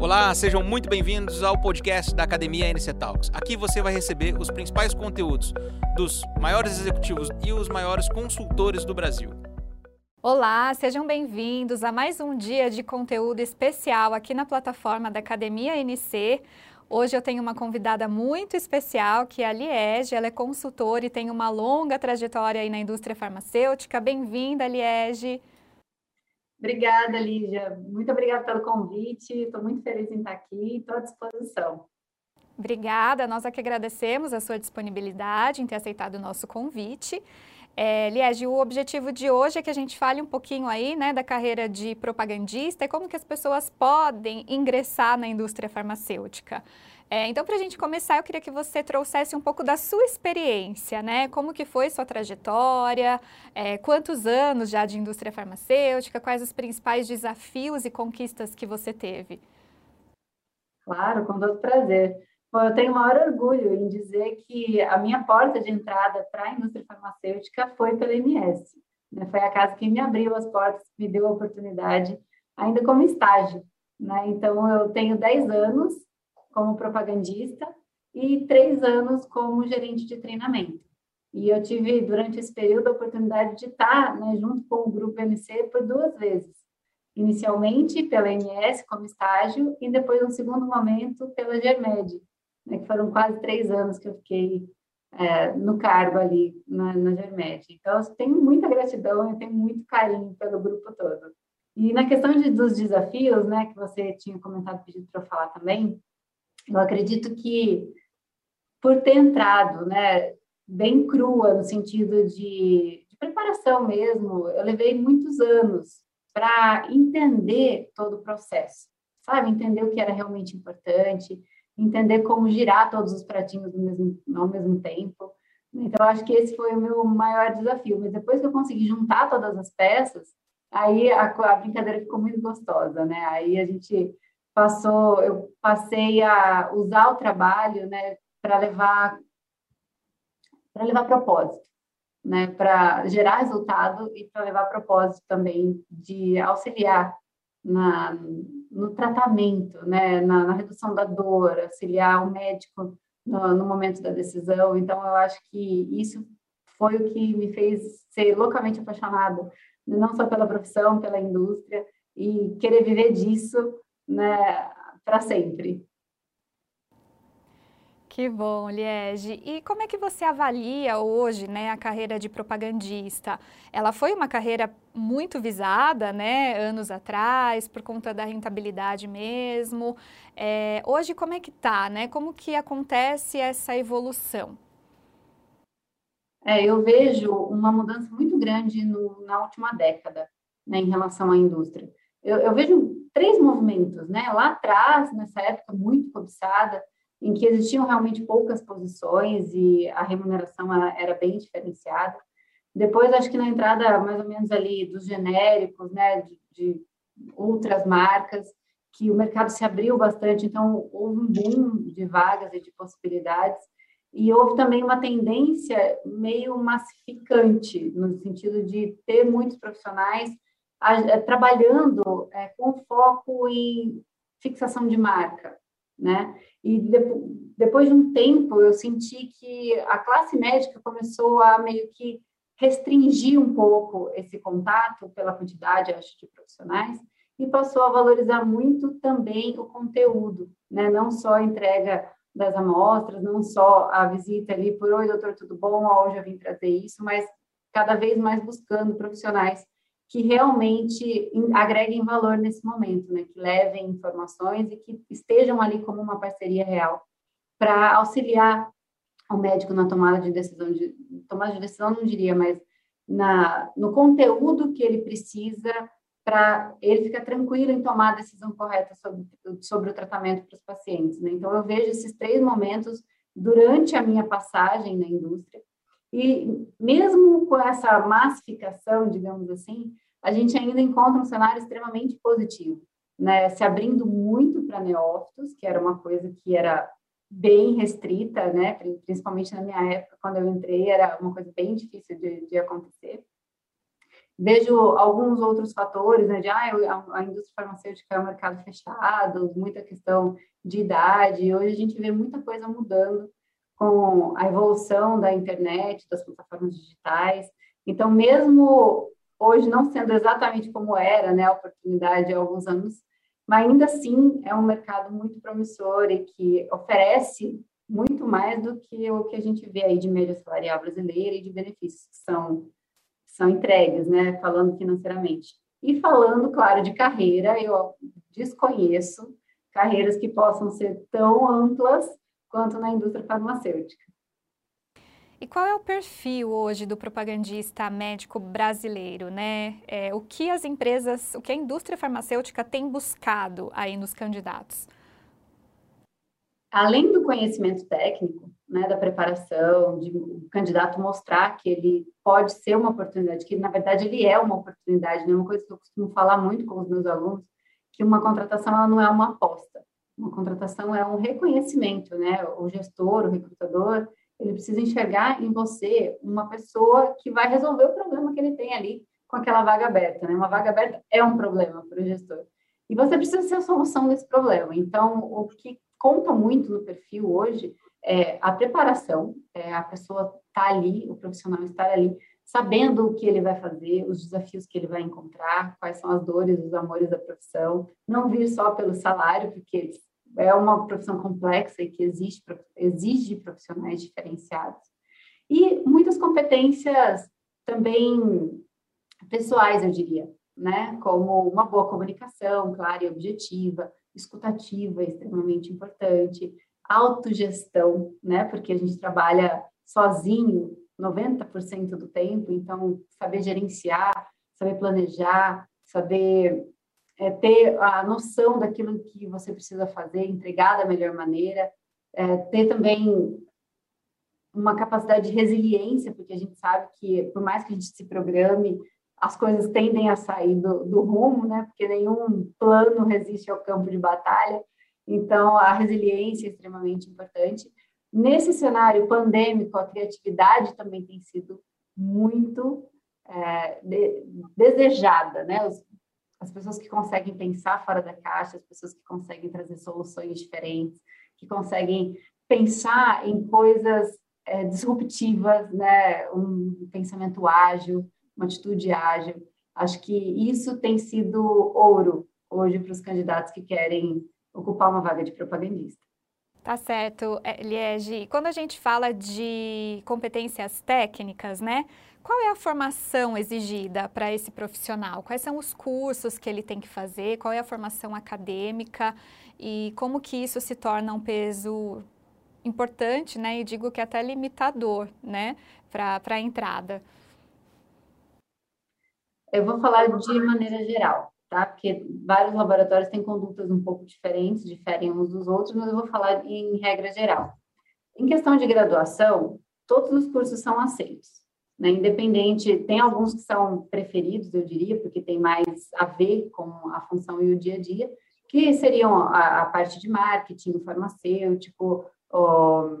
Olá, sejam muito bem-vindos ao podcast da Academia NC Talks. Aqui você vai receber os principais conteúdos dos maiores executivos e os maiores consultores do Brasil. Olá, sejam bem-vindos a mais um dia de conteúdo especial aqui na plataforma da Academia NC. Hoje eu tenho uma convidada muito especial, que é a Liege. Ela é consultora e tem uma longa trajetória aí na indústria farmacêutica. Bem-vinda, Liege. Obrigada, Lígia. Muito obrigada pelo convite. Estou muito feliz em estar aqui. Estou à disposição. Obrigada. Nós aqui agradecemos a sua disponibilidade em ter aceitado o nosso convite. É, Liege, o objetivo de hoje é que a gente fale um pouquinho aí, né, da carreira de propagandista e como que as pessoas podem ingressar na indústria farmacêutica. É, então, para a gente começar, eu queria que você trouxesse um pouco da sua experiência, né? Como que foi sua trajetória, é, quantos anos já de indústria farmacêutica, quais os principais desafios e conquistas que você teve? Claro, com todo prazer. Bom, eu tenho o maior orgulho em dizer que a minha porta de entrada para a indústria farmacêutica foi pela MS. Né? Foi a casa que me abriu as portas, me deu a oportunidade, ainda como estágio. Né? Então, eu tenho 10 anos como propagandista e três anos como gerente de treinamento. E eu tive, durante esse período, a oportunidade de estar né, junto com o Grupo MC por duas vezes. Inicialmente pela MS como estágio e depois, um segundo momento, pela Germed, né, que foram quase três anos que eu fiquei é, no cargo ali na, na Germed. Então, eu tenho muita gratidão e tenho muito carinho pelo grupo todo. E na questão de, dos desafios, né, que você tinha comentado, pedido para eu falar também, eu acredito que por ter entrado, né, bem crua no sentido de, de preparação mesmo, eu levei muitos anos para entender todo o processo, sabe? Entender o que era realmente importante, entender como girar todos os pratinhos mesmo, ao mesmo tempo. Então, acho que esse foi o meu maior desafio. Mas depois que eu consegui juntar todas as peças, aí a, a brincadeira ficou muito gostosa, né? Aí a gente passou, eu passei a usar o trabalho, né, para levar para levar propósito, né, para gerar resultado e para levar propósito também de auxiliar na, no tratamento, né, na, na redução da dor, auxiliar o médico no, no, momento da decisão. Então, eu acho que isso foi o que me fez ser loucamente apaixonada, não só pela profissão, pela indústria, e querer viver disso né, para sempre. Que bom, Liege. E como é que você avalia hoje, né, a carreira de propagandista? Ela foi uma carreira muito visada, né, anos atrás, por conta da rentabilidade mesmo. É, hoje, como é que tá, né? Como que acontece essa evolução? É, eu vejo uma mudança muito grande no, na última década, né, em relação à indústria. Eu, eu vejo três movimentos, né? Lá atrás, nessa época muito cobiçada, em que existiam realmente poucas posições e a remuneração era bem diferenciada. Depois, acho que na entrada, mais ou menos ali, dos genéricos, né, de, de outras marcas, que o mercado se abriu bastante, então houve um boom de vagas e de possibilidades, e houve também uma tendência meio massificante, no sentido de ter muitos profissionais trabalhando é, com foco em fixação de marca, né? E de, depois de um tempo eu senti que a classe médica começou a meio que restringir um pouco esse contato pela quantidade, acho, de profissionais e passou a valorizar muito também o conteúdo, né? Não só a entrega das amostras, não só a visita ali por oi, doutor, tudo bom? Hoje eu vim trazer isso, mas cada vez mais buscando profissionais que realmente agreguem valor nesse momento, né? que levem informações e que estejam ali como uma parceria real para auxiliar o médico na tomada de decisão, de, tomada de decisão não diria, mas na, no conteúdo que ele precisa para ele ficar tranquilo em tomar a decisão correta sobre, sobre o tratamento para os pacientes. Né? Então, eu vejo esses três momentos durante a minha passagem na indústria, e mesmo com essa massificação, digamos assim, a gente ainda encontra um cenário extremamente positivo, né? Se abrindo muito para neófitos, que era uma coisa que era bem restrita, né? Principalmente na minha época, quando eu entrei, era uma coisa bem difícil de, de acontecer. Vejo alguns outros fatores, né, de ah, a indústria farmacêutica é um mercado fechado, muita questão de idade. Hoje a gente vê muita coisa mudando com a evolução da internet, das plataformas digitais. Então, mesmo hoje não sendo exatamente como era, né, a oportunidade há alguns anos, mas ainda assim é um mercado muito promissor e que oferece muito mais do que o que a gente vê aí de média salarial brasileira e de benefícios que são são entregues, né, falando financeiramente. E falando, claro, de carreira, eu desconheço carreiras que possam ser tão amplas quanto na indústria farmacêutica. E qual é o perfil hoje do propagandista médico brasileiro, né? É, o que as empresas, o que a indústria farmacêutica tem buscado aí nos candidatos? Além do conhecimento técnico, né, da preparação, de o candidato mostrar que ele pode ser uma oportunidade, que na verdade ele é uma oportunidade, né? Uma coisa que eu costumo falar muito com os meus alunos, que uma contratação ela não é uma aposta. Uma contratação é um reconhecimento, né? O gestor, o recrutador, ele precisa enxergar em você uma pessoa que vai resolver o problema que ele tem ali com aquela vaga aberta, né? Uma vaga aberta é um problema para o gestor. E você precisa ser a solução desse problema. Então, o que conta muito no perfil hoje é, a preparação, é, a pessoa está ali, o profissional estar ali, sabendo o que ele vai fazer, os desafios que ele vai encontrar, quais são as dores, os amores da profissão, não vir só pelo salário, porque é uma profissão complexa e que exige, exige profissionais diferenciados. E muitas competências também pessoais, eu diria, né? Como uma boa comunicação clara e objetiva, escutativa, extremamente importante, autogestão, né? Porque a gente trabalha sozinho 90% do tempo, então saber gerenciar, saber planejar, saber é, ter a noção daquilo que você precisa fazer, entregar da melhor maneira, é, ter também uma capacidade de resiliência, porque a gente sabe que por mais que a gente se programe, as coisas tendem a sair do, do rumo, né? Porque nenhum plano resiste ao campo de batalha. Então, a resiliência é extremamente importante. Nesse cenário pandêmico, a criatividade também tem sido muito é, de, desejada, né? Os, as pessoas que conseguem pensar fora da caixa, as pessoas que conseguem trazer soluções diferentes, que conseguem pensar em coisas é, disruptivas, né? Um pensamento ágil, uma atitude ágil. Acho que isso tem sido ouro hoje para os candidatos que querem ocupar uma vaga de propagandista. Tá certo, é, Liege. Quando a gente fala de competências técnicas, né? Qual é a formação exigida para esse profissional? Quais são os cursos que ele tem que fazer? Qual é a formação acadêmica? E como que isso se torna um peso importante, né? E digo que até limitador, né? Para a entrada. Eu vou falar de maneira geral tá? Porque vários laboratórios têm condutas um pouco diferentes, diferem uns dos outros, mas eu vou falar em regra geral. Em questão de graduação, todos os cursos são aceitos, né? Independente, tem alguns que são preferidos, eu diria, porque tem mais a ver com a função e o dia a dia, que seriam a, a parte de marketing, farmacêutico, o,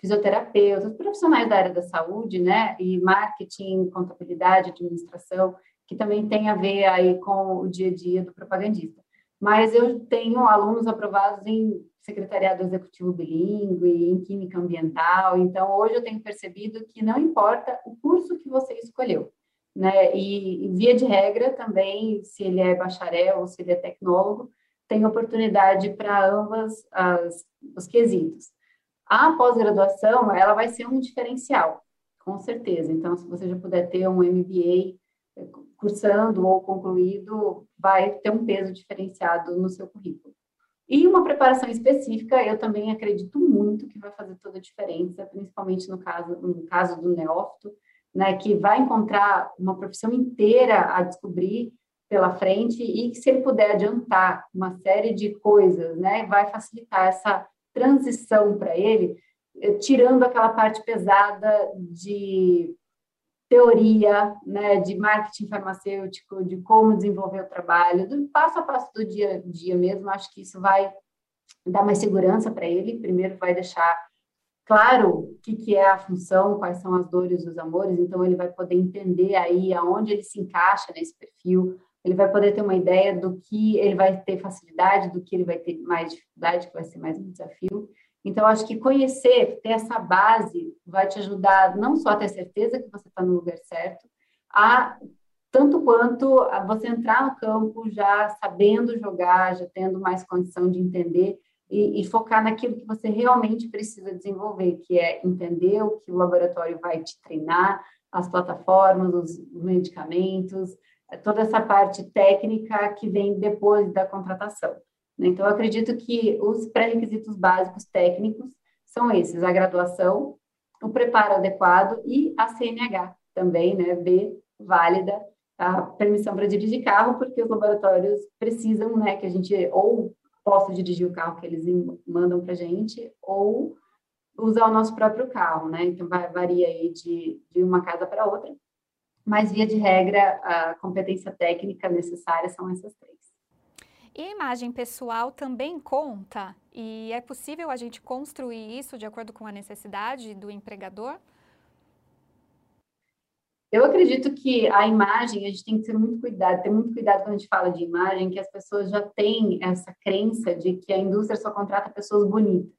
fisioterapeutas, profissionais da área da saúde, né? E marketing, contabilidade, administração que também tem a ver aí com o dia a dia do propagandista. Mas eu tenho alunos aprovados em secretariado executivo bilíngue, em química ambiental, então hoje eu tenho percebido que não importa o curso que você escolheu, né? E via de regra também, se ele é bacharel ou se ele é tecnólogo, tem oportunidade para ambas as, os quesitos. A pós-graduação, ela vai ser um diferencial, com certeza. Então, se você já puder ter um MBA cursando ou concluído vai ter um peso diferenciado no seu currículo. E uma preparação específica, eu também acredito muito que vai fazer toda a diferença, principalmente no caso, no caso do neófito, né, que vai encontrar uma profissão inteira a descobrir pela frente e que se ele puder adiantar uma série de coisas, né, vai facilitar essa transição para ele, eh, tirando aquela parte pesada de teoria né, de marketing farmacêutico, de como desenvolver o trabalho, do passo a passo do dia a dia mesmo. Acho que isso vai dar mais segurança para ele. Primeiro, vai deixar claro o que, que é a função, quais são as dores os amores, então ele vai poder entender aí aonde ele se encaixa nesse perfil, ele vai poder ter uma ideia do que ele vai ter facilidade, do que ele vai ter mais dificuldade, que vai ser mais um desafio. Então, acho que conhecer, ter essa base, vai te ajudar não só a ter certeza que você está no lugar certo, a tanto quanto a você entrar no campo já sabendo jogar, já tendo mais condição de entender e, e, focar naquilo que você realmente precisa desenvolver, que é entender o que o laboratório vai te treinar, as plataformas, os medicamentos, toda essa parte técnica que vem depois da contratação. Né? Então, eu acredito que os pré-requisitos básicos técnicos são esses: a graduação, o preparo adequado e a CNH também, né? B, válida, a permissão para dirigir carro, porque os laboratórios precisam, né, que a gente ou possa dirigir o carro que eles mandam para a gente, ou usar o nosso próprio carro, né? Então, varia aí de, de uma casa para outra. Mas, via de regra, a competência técnica necessária são essas três. E imagem pessoal também conta? E é possível a gente construir isso de acordo com a necessidade do empregador? Eu acredito que a imagem, a gente tem que ter muito cuidado, ter muito cuidado quando a gente fala de imagem, que as pessoas já têm essa crença de que a indústria só contrata pessoas bonitas,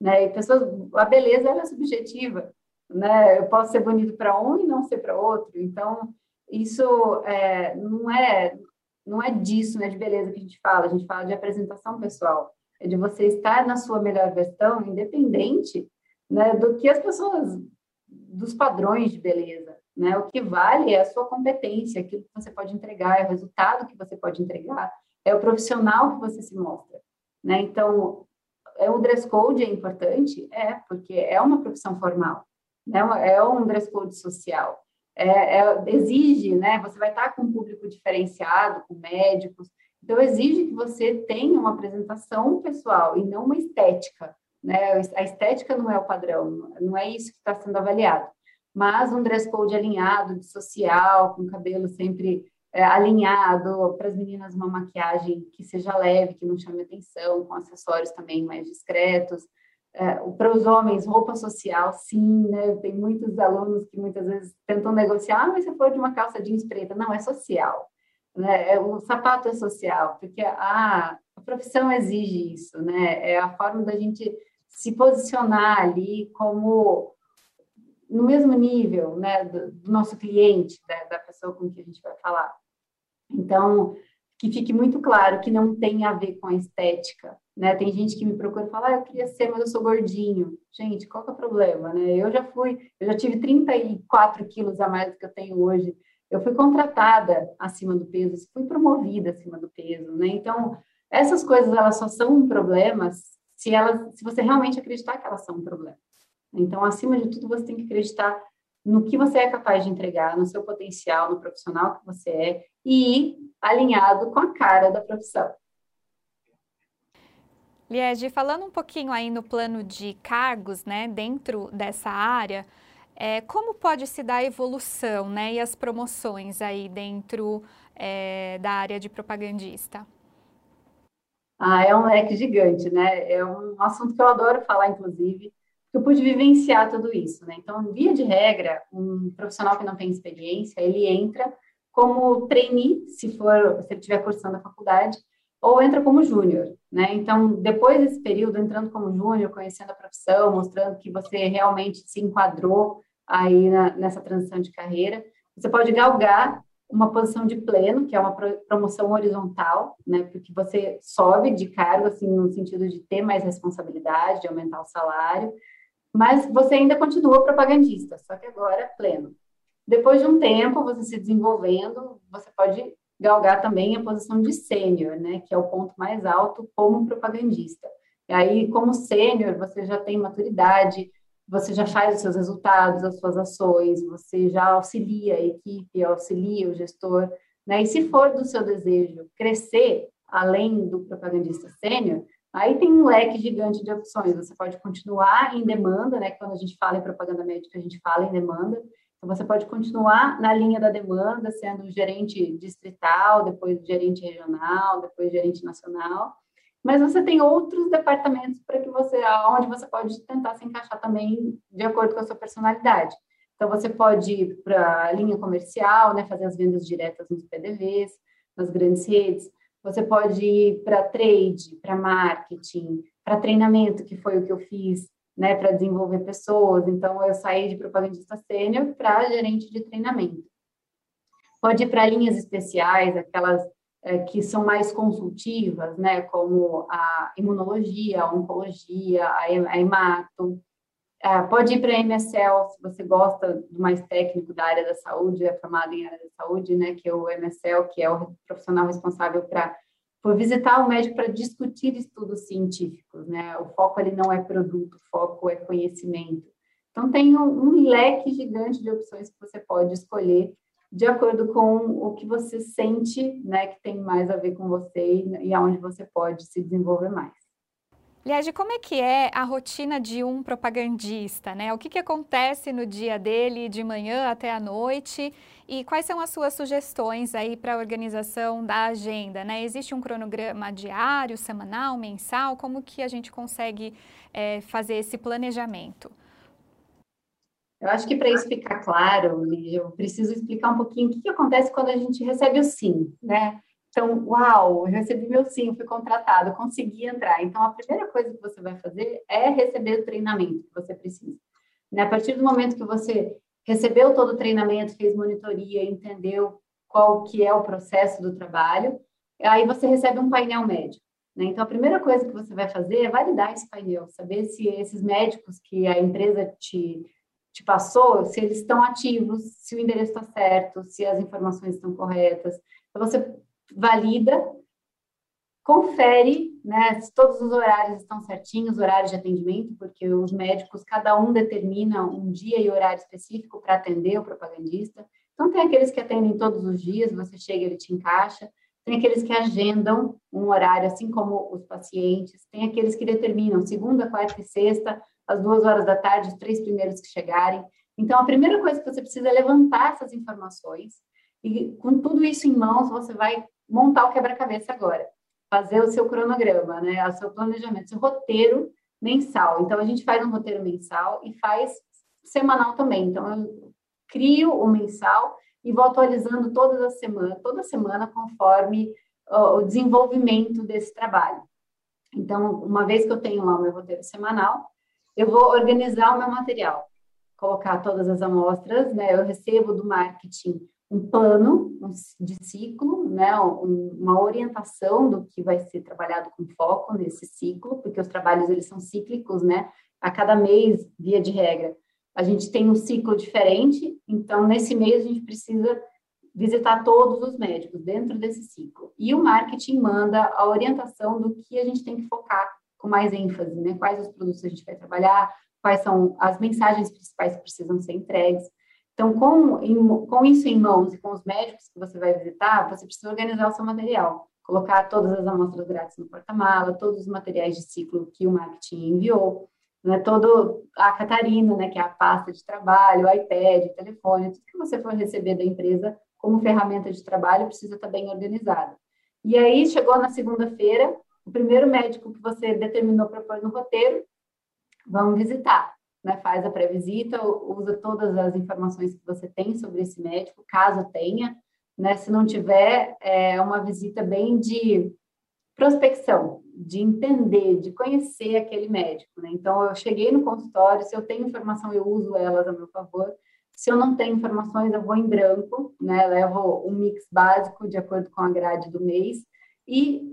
né? E pessoas, a beleza é subjetiva, né? Eu posso ser bonito para um e não ser para outro. Então, isso é, não é não é disso, né, de beleza que a gente fala, a gente fala de apresentação pessoal, é de você estar na sua melhor versão, independente, né, do que as pessoas, dos padrões de beleza. Né? O que vale é a sua competência, aquilo que você pode entregar, é o resultado que você pode entregar, é o profissional que você se mostra. Né? Então, é o dress code é importante? É, porque é uma profissão formal, né? é um dress code social. É, é, exige, né? Você vai estar com um público diferenciado, com médicos, então exige que você tenha uma apresentação pessoal e não uma estética, né? A estética não é o padrão, não é isso que está sendo avaliado mas um dress code alinhado, de social, com cabelo sempre é, alinhado, para as meninas uma maquiagem que seja leve, que não chame atenção, com acessórios também mais discretos. É, para os homens, roupa social, sim, né? Tem muitos alunos que muitas vezes tentam negociar, ah, mas se for de uma calça jeans preta, não, é social. Né? É, o sapato é social, porque a, a profissão exige isso, né? É a forma da gente se posicionar ali como no mesmo nível né, do, do nosso cliente, da, da, pessoa com quem a gente vai falar. Então, que fique muito claro que não tem a ver com a estética. Né? Tem gente que me procura e fala, ah, eu queria ser, mas eu sou gordinho. Gente, qual que é o problema? Né? Eu já fui, eu já tive 34 quilos a mais do que eu tenho hoje. Eu fui contratada acima do peso, fui promovida acima do peso. Né? Então, essas coisas elas só são um problema se, elas, se você realmente acreditar que elas são um problema. Então, acima de tudo, você tem que acreditar no que você é capaz de entregar, no seu potencial, no profissional que você é e alinhado com a cara da profissão. Liege, falando um pouquinho aí no plano de cargos, né, dentro dessa área, é, como pode se dar a evolução, né, e as promoções aí dentro é, da área de propagandista? Ah, é um leque gigante, né? É um assunto que eu adoro falar, inclusive eu pude vivenciar tudo isso, né? Então, via de regra, um profissional que não tem experiência, ele entra como trainee, se for, se ele estiver cursando a faculdade, ou entra como júnior, né? Então, depois desse período, entrando como júnior, conhecendo a profissão, mostrando que você realmente se enquadrou aí na, nessa transição de carreira, você pode galgar uma posição de pleno, que é uma promoção horizontal, né? Porque você sobe de cargo, assim, no sentido de ter mais responsabilidade, de aumentar o salário, mas você ainda continua propagandista, só que agora pleno. Depois de um tempo, você se desenvolvendo, você pode galgar também a posição de sênior, né, que é o ponto mais alto como propagandista. E aí, como sênior, você já tem maturidade, você já faz os seus resultados, as suas ações, você já auxilia a equipe, auxilia o gestor, né? E se for do seu desejo crescer além do propagandista sênior, Aí tem um leque gigante de opções. Você pode continuar em demanda, né? Quando a gente fala em propaganda médica, a gente fala em demanda. Então, você pode continuar na linha da demanda, sendo gerente distrital, depois gerente regional, depois gerente nacional. mas você tem outros departamentos para que você, onde você pode tentar se encaixar também de acordo com a sua personalidade. Então, você pode ir para a linha comercial, né, fazer as vendas diretas nos PDVs, nas grandes redes. Você pode ir para trade, para marketing, para treinamento, que foi o que eu fiz, né, para desenvolver pessoas. Então, eu saí de propagandista sênior para gerente de treinamento. Pode ir para linhas especiais, aquelas é, que são mais consultivas, né, como a imunologia, a oncologia, a, hemato. É, pode ir para a MSL, se você gosta do mais técnico da área da saúde, é formado em área da saúde, né, que é o MSL, que é o profissional responsável para por visitar o médico para discutir estudos científicos, né? O foco ali não é produto, o foco é conhecimento. Então tem um, um leque gigante de opções que você pode escolher de acordo com o que você sente, né, que tem mais a ver com você e, e aonde você pode se desenvolver mais. Liege, como é que é a rotina de um propagandista, né? O que, que acontece no dia dele, de manhã até a noite? E quais são as suas sugestões aí para a organização da agenda, né? Existe um cronograma diário, semanal, mensal? Como que a gente consegue é, fazer esse planejamento? Eu acho que para isso ficar claro, eu preciso explicar um pouquinho o que, que acontece quando a gente recebe o sim, né? Então, uau, eu recebi meu sim, fui contratado, consegui entrar. Então, a primeira coisa que você vai fazer é receber o treinamento que você precisa. Né? A partir do momento que você recebeu todo o treinamento, fez monitoria, entendeu qual que é o processo do trabalho, aí você recebe um painel médico. Né? Então, a primeira coisa que você vai fazer é validar esse painel, saber se esses médicos que a empresa te te passou, se eles estão ativos, se o endereço está certo, se as informações estão corretas. Então, você valida, confere né, se todos os horários estão certinhos, horários de atendimento, porque os médicos, cada um determina um dia e horário específico para atender o propagandista. Então, tem aqueles que atendem todos os dias, você chega, ele te encaixa. Tem aqueles que agendam um horário, assim como os pacientes. Tem aqueles que determinam segunda, quarta e sexta, às duas horas da tarde, os três primeiros que chegarem. Então, a primeira coisa que você precisa é levantar essas informações e, com tudo isso em mãos, você vai montar o quebra-cabeça agora, fazer o seu cronograma, né, o seu planejamento, seu roteiro mensal. Então, a gente faz um roteiro mensal e faz semanal também. Então, eu crio o mensal e vou atualizando todas as semanas, toda semana, conforme o desenvolvimento desse trabalho. Então, uma vez que eu tenho lá o meu roteiro semanal, eu vou organizar o meu material, colocar todas as amostras, né? Eu recebo do marketing um plano de ciclo, né? uma orientação do que vai ser trabalhado com foco nesse ciclo, porque os trabalhos eles são cíclicos, né? A cada mês, via de regra, a gente tem um ciclo diferente, então nesse mês a gente precisa visitar todos os médicos dentro desse ciclo. E o marketing manda a orientação do que a gente tem que focar com mais ênfase, né? Quais os produtos a gente vai trabalhar, quais são as mensagens principais que precisam ser entregues. Então, com, em, com isso em mãos e com os médicos que você vai visitar, você precisa organizar o seu material, colocar todas as amostras grátis no porta-mala, todos os materiais de ciclo que o marketing enviou, né, todo a Catarina, né, que é a pasta de trabalho, o iPad, o telefone, tudo que você for receber da empresa como ferramenta de trabalho precisa estar bem organizado. E aí, chegou na segunda-feira, o primeiro médico que você determinou para pôr no roteiro, vamos visitar. Né? Faz a pré-visita, usa todas as informações que você tem sobre esse médico, caso tenha. Né? Se não tiver, é uma visita bem de prospecção, de entender, de conhecer aquele médico. Né? Então, eu cheguei no consultório, se eu tenho informação, eu uso elas a meu favor. Se eu não tenho informações, eu vou em branco, né? levo um mix básico de acordo com a grade do mês e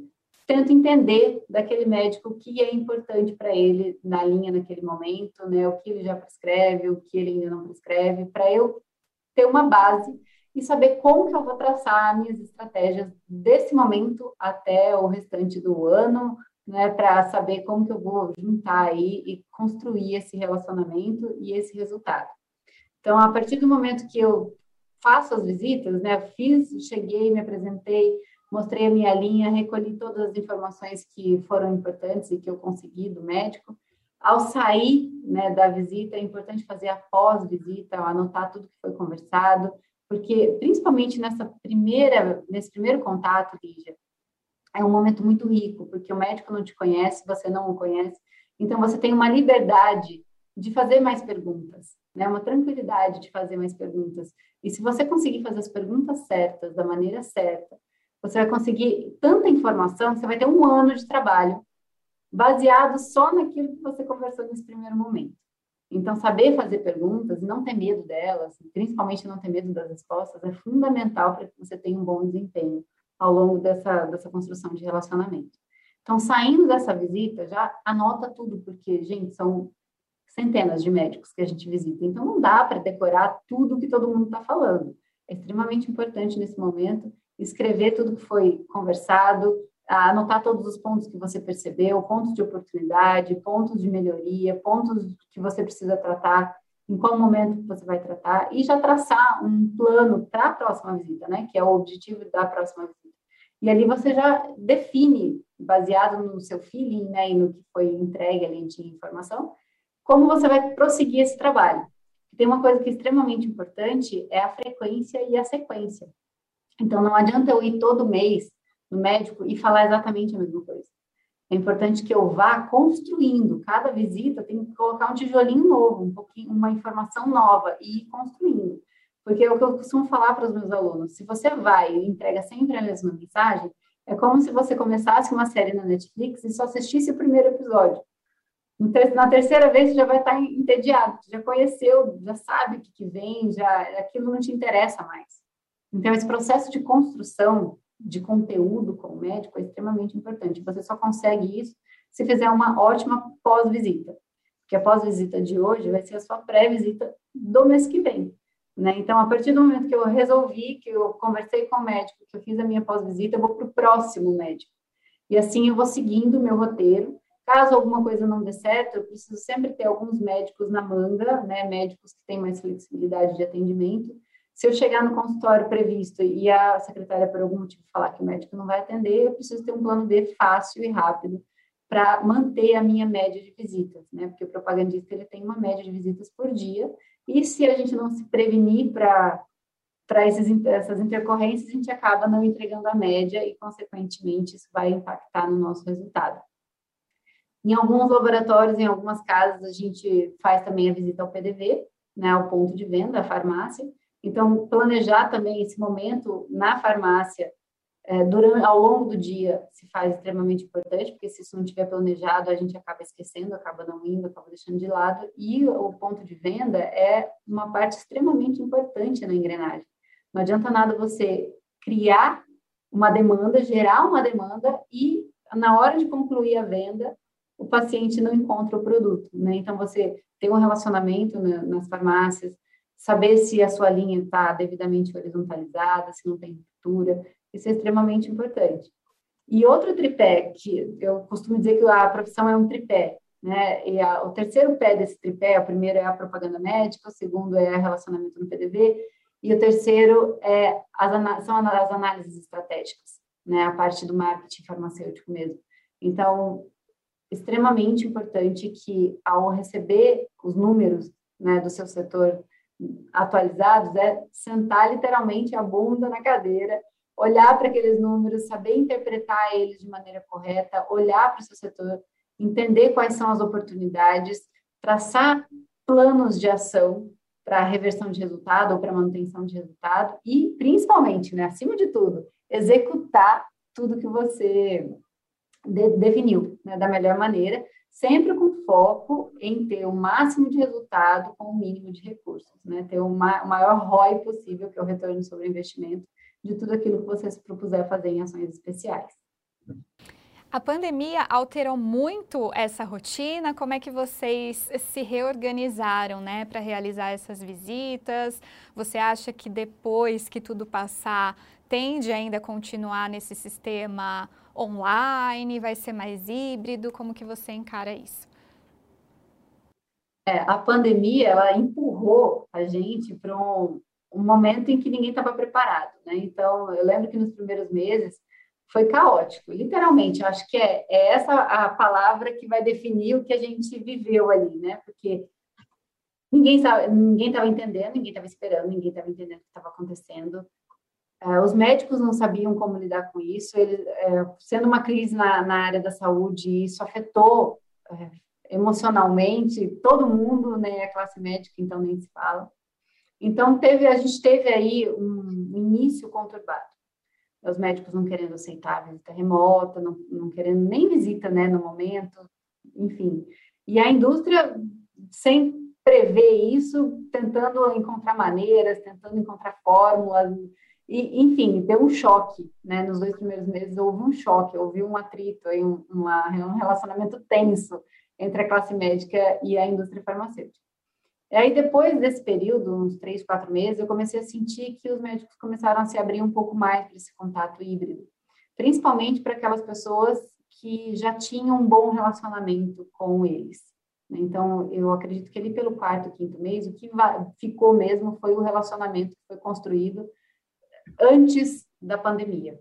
tento entender daquele médico o que é importante para ele na linha naquele momento, né? O que ele já prescreve, o que ele ainda não prescreve, para eu ter uma base e saber como que eu vou traçar minhas estratégias desse momento até o restante do ano, né? Para saber como que eu vou juntar aí e construir esse relacionamento e esse resultado. Então, a partir do momento que eu faço as visitas, né? Fiz, cheguei, me apresentei, mostrei a minha linha, recolhi todas as informações que foram importantes e que eu consegui do médico. Ao sair né, da visita, é importante fazer a pós-visita, anotar tudo que foi conversado, porque principalmente nessa primeira, nesse primeiro contato, Lígia, é um momento muito rico, porque o médico não te conhece, você não o conhece, então você tem uma liberdade de fazer mais perguntas, né? Uma tranquilidade de fazer mais perguntas. E se você conseguir fazer as perguntas certas, da maneira certa, você vai conseguir tanta informação que você vai ter um ano de trabalho baseado só naquilo que você conversou nesse primeiro momento. Então, saber fazer perguntas não ter medo delas, principalmente não ter medo das respostas, é fundamental para que você tenha um bom desempenho ao longo dessa, dessa construção de relacionamento. Então, saindo dessa visita, já anota tudo, porque, gente, são centenas de médicos que a gente visita. Então, não dá para decorar tudo que todo mundo está falando. É extremamente importante nesse momento escrever tudo que foi conversado, anotar todos os pontos que você percebeu, pontos de oportunidade, pontos de melhoria, pontos que você precisa tratar, em qual momento você vai tratar, e já traçar um plano para a próxima visita, né? Que é o objetivo da próxima visita. E ali você já define, baseado no seu feeling, né, e no que foi entregue ali de informação, como você vai prosseguir esse trabalho. Tem uma coisa que é extremamente importante, é a frequência e a sequência. Então, não adianta eu ir todo mês no médico e falar exatamente a mesma coisa. É importante que eu vá construindo. Cada visita tem que colocar um tijolinho novo, um pouquinho, uma informação nova e ir construindo. Porque é o que eu costumo falar para os meus alunos: se você vai e entrega sempre a mesma mensagem, é como se você começasse uma série na Netflix e só assistisse o primeiro episódio. Na terceira vez você já vai estar entediado, já conheceu, já sabe o que, que vem, já aquilo não te interessa mais. Então, esse processo de construção de conteúdo com o médico é extremamente importante. Você só consegue isso se fizer uma ótima pós-visita. Porque a pós-visita de hoje vai ser a sua pré-visita do mês que vem. Né? Então, a partir do momento que eu resolvi, que eu conversei com o médico, que eu fiz a minha pós-visita, eu vou para o próximo médico. E assim eu vou seguindo o meu roteiro. Caso alguma coisa não dê certo, eu preciso sempre ter alguns médicos na manga, né? médicos que têm mais flexibilidade de atendimento, se eu chegar no consultório previsto e a secretária, por algum motivo, falar que o médico não vai atender, eu preciso ter um plano B fácil e rápido para manter a minha média de visitas, né? Porque o propagandista ele tem uma média de visitas por dia, e se a gente não se prevenir para para essas intercorrências, a gente acaba não entregando a média e, consequentemente, isso vai impactar no nosso resultado. Em alguns laboratórios, em algumas casas, a gente faz também a visita ao PDV, né, ao ponto de venda, à farmácia, então, planejar também esse momento na farmácia é, durante, ao longo do dia se faz extremamente importante, porque se isso não tiver planejado, a gente acaba esquecendo, acaba não indo, acaba deixando de lado. E o ponto de venda é uma parte extremamente importante na engrenagem. Não adianta nada você criar uma demanda, gerar uma demanda e na hora de concluir a venda, o paciente não encontra o produto, né? Então você tem um relacionamento nas farmácias, saber se a sua linha está devidamente horizontalizada, se não tem ruptura, isso é extremamente importante. E outro tripé, que eu costumo dizer que a profissão é um tripé, né? E a, o terceiro pé desse tripé, o primeiro é a propaganda médica, o segundo é o relacionamento no PDV, e o terceiro é as, são as análises estratégicas, né? A parte do marketing farmacêutico mesmo. Então, extremamente importante que ao receber os números né, do seu setor atualizados é sentar literalmente a bunda na cadeira, olhar para aqueles números, saber interpretar eles de maneira correta, olhar para o seu setor, entender quais são as oportunidades, traçar planos de ação para reversão de resultado ou para manutenção de resultado e, principalmente, né, acima de tudo, executar tudo que você de, definiu né, da melhor maneira, sempre com foco em ter o máximo de resultado com o mínimo de recursos, né? Ter o, ma maior ROI possível, que é o retorno sobre investimento, de tudo aquilo que você se propuser fazer em ações especiais. A pandemia alterou muito essa rotina? Como é que vocês se reorganizaram, né, para realizar essas visitas? Você acha que depois que tudo passar, tende ainda a continuar nesse sistema online? Vai ser mais híbrido? Como que você encara isso? É, a pandemia ela empurrou a gente para um, um, momento em que ninguém estava preparado, né? Então, eu lembro que nos primeiros meses foi caótico, literalmente. Eu acho que é, é essa a palavra que vai definir o que a gente viveu ali, né? Porque ninguém ninguém estava entendendo, ninguém estava esperando, ninguém estava entendendo o que estava acontecendo. É, os médicos não sabiam como lidar com isso, ele, é, sendo uma crise na, na, área da saúde, isso afetou é, emocionalmente todo mundo, né, a classe médica, então nem se fala. Então, teve, a gente teve aí um início conturbado. Os médicos não querendo aceitar visita remota, não, não querendo nem visita, né, no momento, enfim. E a indústria, sem prever isso, tentando encontrar maneiras, tentando encontrar fórmulas, e, enfim, deu um choque, né? Nos dois primeiros meses houve um choque, houve um atrito, um, uma, um relacionamento tenso entre a classe médica e a indústria farmacêutica. E aí, depois desse período, uns três, quatro meses, eu comecei a sentir que os médicos começaram a se abrir um pouco mais para esse contato híbrido, principalmente para aquelas pessoas que já tinham um bom relacionamento com eles. Né? Então, eu acredito que ali pelo quarto, quinto mês, o que ficou mesmo foi o relacionamento que foi construído antes da pandemia.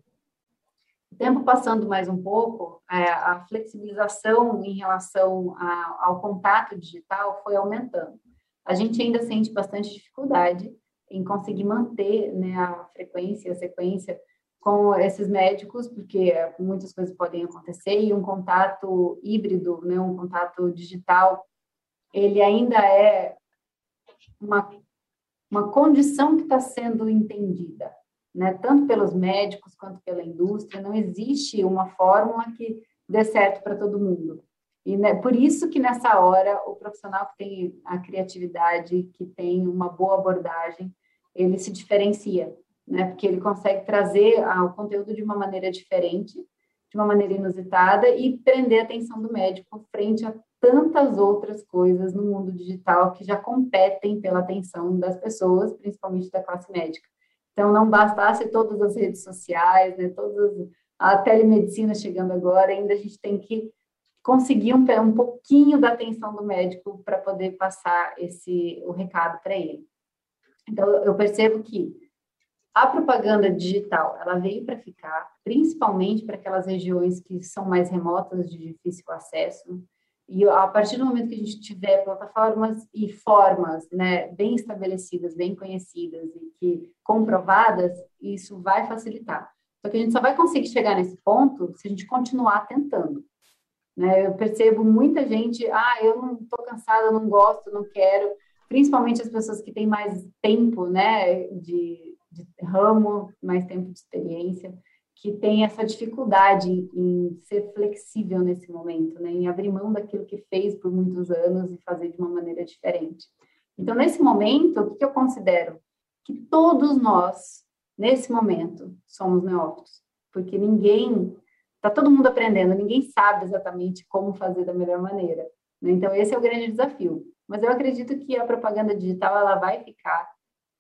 O tempo passando mais um pouco, é, a flexibilização em relação ao contato digital foi aumentando. A gente ainda sente bastante dificuldade em conseguir manter né, a frequência, a sequência com esses médicos, porque muitas coisas podem acontecer e um contato híbrido, né, um contato digital, ele ainda é uma, uma condição que está sendo entendida né, tanto pelos médicos quanto pela indústria, não existe uma fórmula que dê certo para todo mundo. E né, por isso que nessa hora o profissional que tem a criatividade, que tem uma boa abordagem, ele se diferencia, né? Porque ele consegue trazer o conteúdo de uma maneira diferente, de uma maneira inusitada e prender a atenção do médico frente a tantas outras coisas no mundo digital que já competem pela atenção das pessoas, principalmente da classe médica. Então, não bastasse todas as redes sociais, né, todas a telemedicina chegando agora, ainda a gente tem que conseguir um, um pouquinho da atenção do médico para poder passar esse o recado para ele. Então, eu percebo que a propaganda digital, ela veio para ficar, principalmente para aquelas regiões que são mais remotas, de difícil acesso, e a partir do momento que a gente tiver plataformas e formas né, bem estabelecidas, bem conhecidas e que comprovadas, isso vai facilitar. Só que a gente só vai conseguir chegar nesse ponto se a gente continuar tentando. Né? Eu percebo muita gente, ah, eu não estou cansada, não gosto, não quero, principalmente as pessoas que têm mais tempo né, de, de ramo, mais tempo de experiência que tem essa dificuldade em, ser flexível nesse momento, né? em abrir mão daquilo que fez por muitos anos e fazer de uma maneira diferente. Então, nesse momento, o que eu considero? Que todos nós, nesse momento, somos neófitos, porque ninguém, está todo mundo aprendendo, ninguém sabe exatamente como fazer da melhor maneira. Né? Então, esse é o grande desafio. Mas eu acredito que a propaganda digital ela vai ficar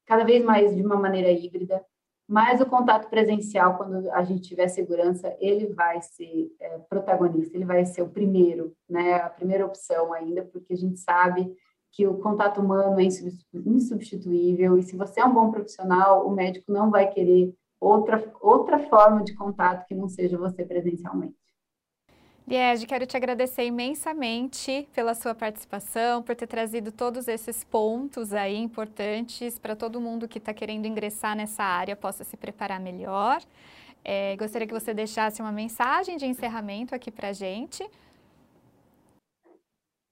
cada vez mais de uma maneira híbrida, mas o contato presencial, quando a gente tiver segurança, ele vai ser é, protagonista, ele vai ser o primeiro, né, a primeira opção ainda, porque a gente sabe que o contato humano é insubstituível e se você é um bom profissional, o médico não vai querer outra, outra forma de contato que não seja você presencialmente. Liege, quero te agradecer imensamente pela sua participação, por ter trazido todos esses pontos aí importantes para todo mundo que está querendo ingressar nessa área possa se preparar melhor. É, gostaria que você deixasse uma mensagem de encerramento aqui para a gente.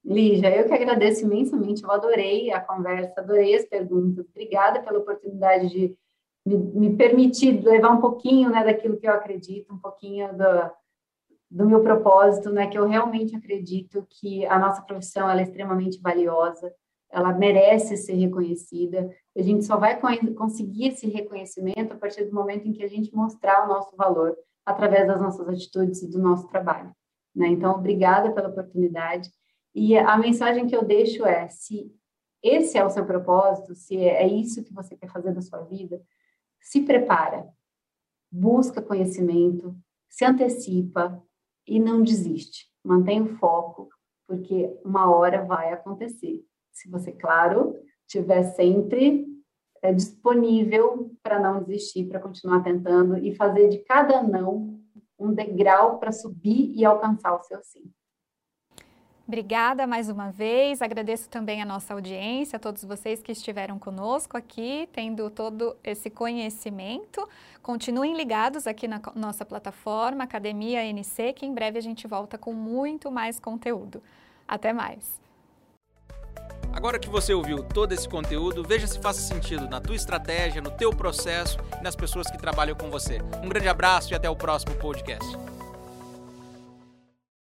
Lígia, eu que agradeço imensamente, eu adorei a conversa, adorei as perguntas. Obrigada pela oportunidade de me, me permitir levar um pouquinho né, daquilo que eu acredito, um pouquinho da do meu propósito, né, que eu realmente acredito que a nossa profissão é extremamente valiosa, ela merece ser reconhecida. A gente só vai conseguir esse reconhecimento a partir do momento em que a gente mostrar o nosso valor através das nossas atitudes e do nosso trabalho. Né? Então, obrigada pela oportunidade. E a mensagem que eu deixo é: se esse é o seu propósito, se é isso que você quer fazer da sua vida, se prepara, busca conhecimento, se antecipa, e não desiste. Mantenha o foco, porque uma hora vai acontecer. Se você, claro, estiver sempre é, disponível para não desistir, para continuar tentando e fazer de cada não um degrau para subir e alcançar o seu sim. Obrigada mais uma vez. Agradeço também a nossa audiência, a todos vocês que estiveram conosco aqui, tendo todo esse conhecimento. Continuem ligados aqui na nossa plataforma Academia NC, que em breve a gente volta com muito mais conteúdo. Até mais. Agora que você ouviu todo esse conteúdo, veja se faz sentido na tua estratégia, no teu processo e nas pessoas que trabalham com você. Um grande abraço e até o próximo podcast.